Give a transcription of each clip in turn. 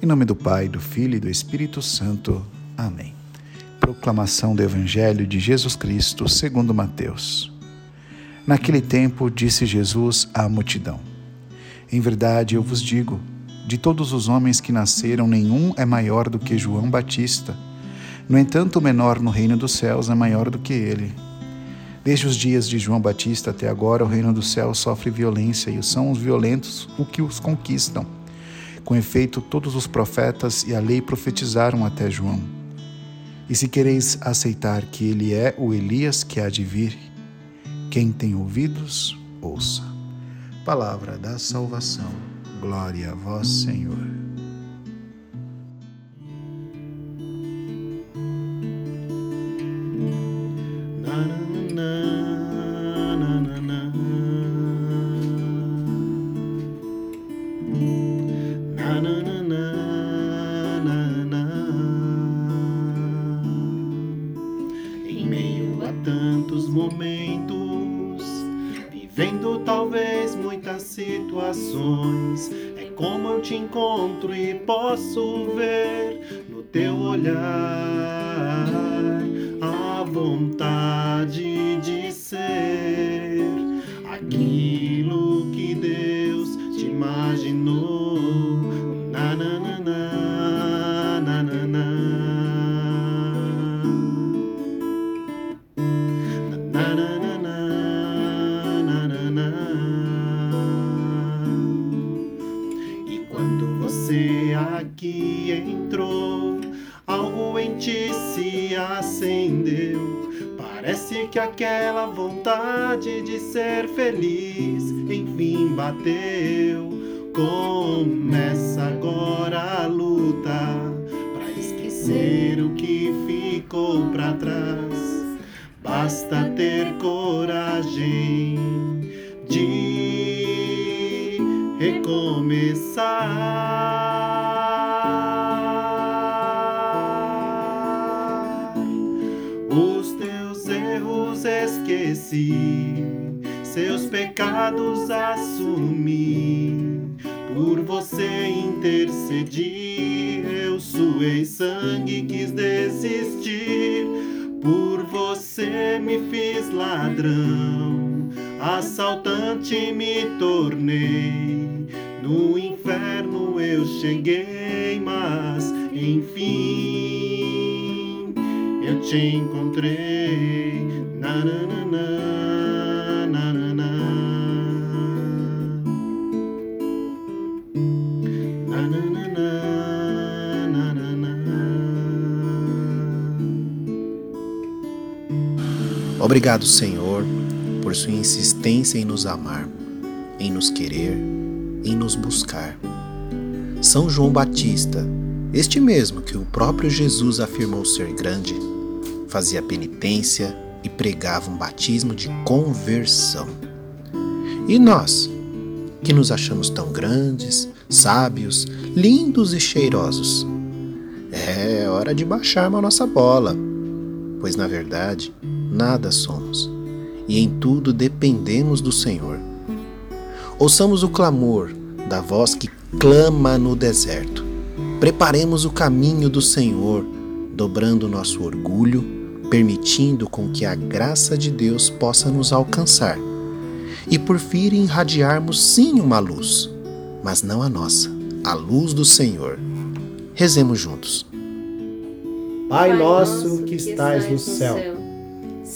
Em nome do Pai, do Filho e do Espírito Santo. Amém. Proclamação do Evangelho de Jesus Cristo, segundo Mateus. Naquele tempo, disse Jesus à multidão: Em verdade, eu vos digo, de todos os homens que nasceram, nenhum é maior do que João Batista. No entanto, o menor no reino dos céus é maior do que ele. Desde os dias de João Batista até agora, o reino dos céus sofre violência e são os violentos o que os conquistam. Com efeito, todos os profetas e a lei profetizaram até João. E se quereis aceitar que ele é o Elias que há de vir, quem tem ouvidos, ouça. Palavra da salvação. Glória a vós, Senhor. Posso ver no teu olhar a vontade de ser aquilo que Deus te imaginou. Na, na, na, na, na, na, na. Na, na, você que aquela vontade de ser feliz enfim bateu. Começa agora a luta pra esquecer o que ficou pra trás. Basta ter coragem de recomeçar. Pecados assumi. Por você intercedi, eu suei sangue, quis desistir. Por você me fiz ladrão, assaltante me tornei. No inferno eu cheguei, mas enfim eu te encontrei. Na, na, na, na, Obrigado, Senhor, por sua insistência em nos amar, em nos querer, em nos buscar. São João Batista, este mesmo que o próprio Jesus afirmou ser grande, fazia penitência e pregava um batismo de conversão. E nós, que nos achamos tão grandes, sábios, lindos e cheirosos, é hora de baixarmos a nossa bola, pois na verdade nada somos e em tudo dependemos do Senhor. Ouçamos o clamor da voz que clama no deserto. Preparemos o caminho do Senhor, dobrando nosso orgulho, permitindo com que a graça de Deus possa nos alcançar. E por fim irradiarmos sim uma luz, mas não a nossa, a luz do Senhor. Rezemos juntos. Pai nosso que estais no céu,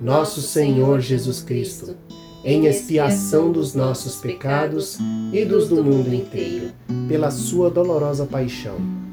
nosso Senhor Jesus Cristo, em expiação dos nossos pecados e dos do mundo inteiro, pela sua dolorosa paixão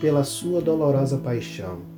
pela sua dolorosa paixão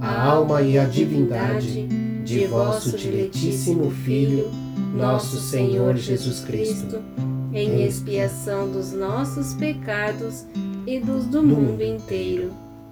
a alma e a divindade de vosso diletíssimo Filho, nosso Senhor Jesus Cristo, em expiação dos nossos pecados e dos do mundo inteiro.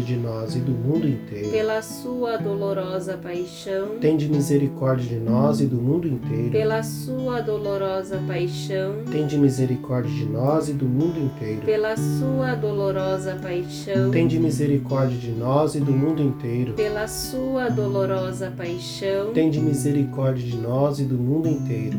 de nós e do mundo inteiro. pela sua dolorosa paixão, Tende misericórdia de nós e do mundo inteiro. pela sua dolorosa paixão, Tende misericórdia de nós e do mundo inteiro. pela sua dolorosa paixão, Tende misericórdia de nós e do mundo inteiro. pela sua dolorosa paixão, Tende misericórdia de nós e do mundo inteiro.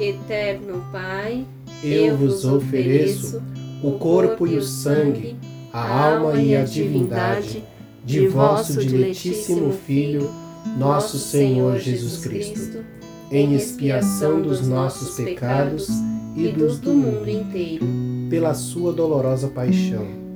eterno Pai, Eu vos ofereço o corpo e o sangue, a alma e a divindade de vosso diletíssimo Filho, nosso Senhor Jesus Cristo, em expiação dos nossos pecados e dos do mundo inteiro. pela sua dolorosa paixão.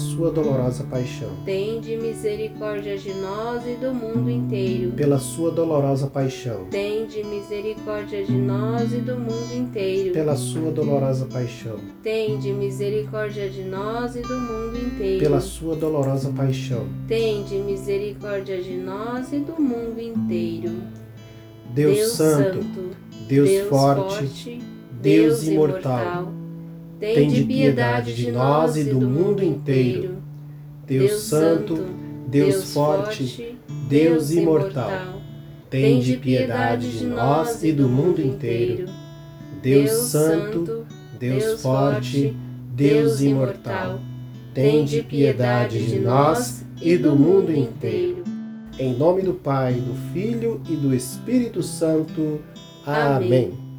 sua dolorosa paixão. Tende misericórdia de nós e do mundo inteiro. Pela sua dolorosa paixão. Tende misericórdia de nós e do mundo inteiro. Pela sua dolorosa paixão. Tende misericórdia de nós e do mundo inteiro. Pela sua dolorosa paixão. Tende misericórdia de nós e do mundo inteiro. Deus, Santo, Deus, forte, Deus imortal, tende piedade de nós e do mundo inteiro. Deus Santo, Deus forte, Deus imortal, tende piedade de nós e do mundo inteiro. Deus Santo, Deus forte, Deus imortal, tende piedade de nós e do mundo inteiro. Em nome do Pai, do Filho e do Espírito Santo. Amém.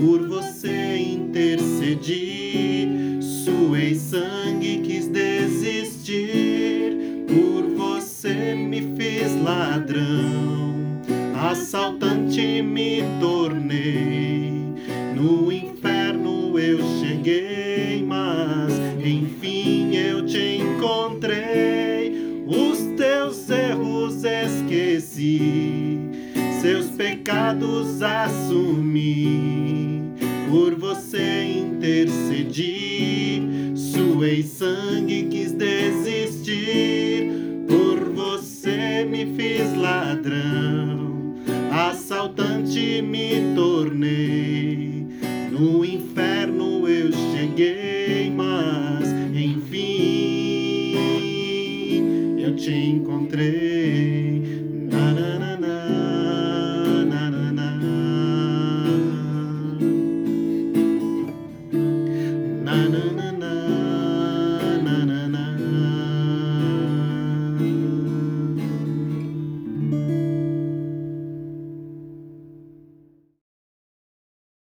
Por você intercedi, suei sangue quis desistir, por você me fiz ladrão, assaltante me tornei, no inferno eu cheguei, mas enfim eu te encontrei. Os teus erros esqueci, seus pecados assumi. Por você intercedi, suei sangue quis desistir. Por você me fiz ladrão, assaltante me tornei. No inferno eu cheguei, mas enfim eu te encontrei.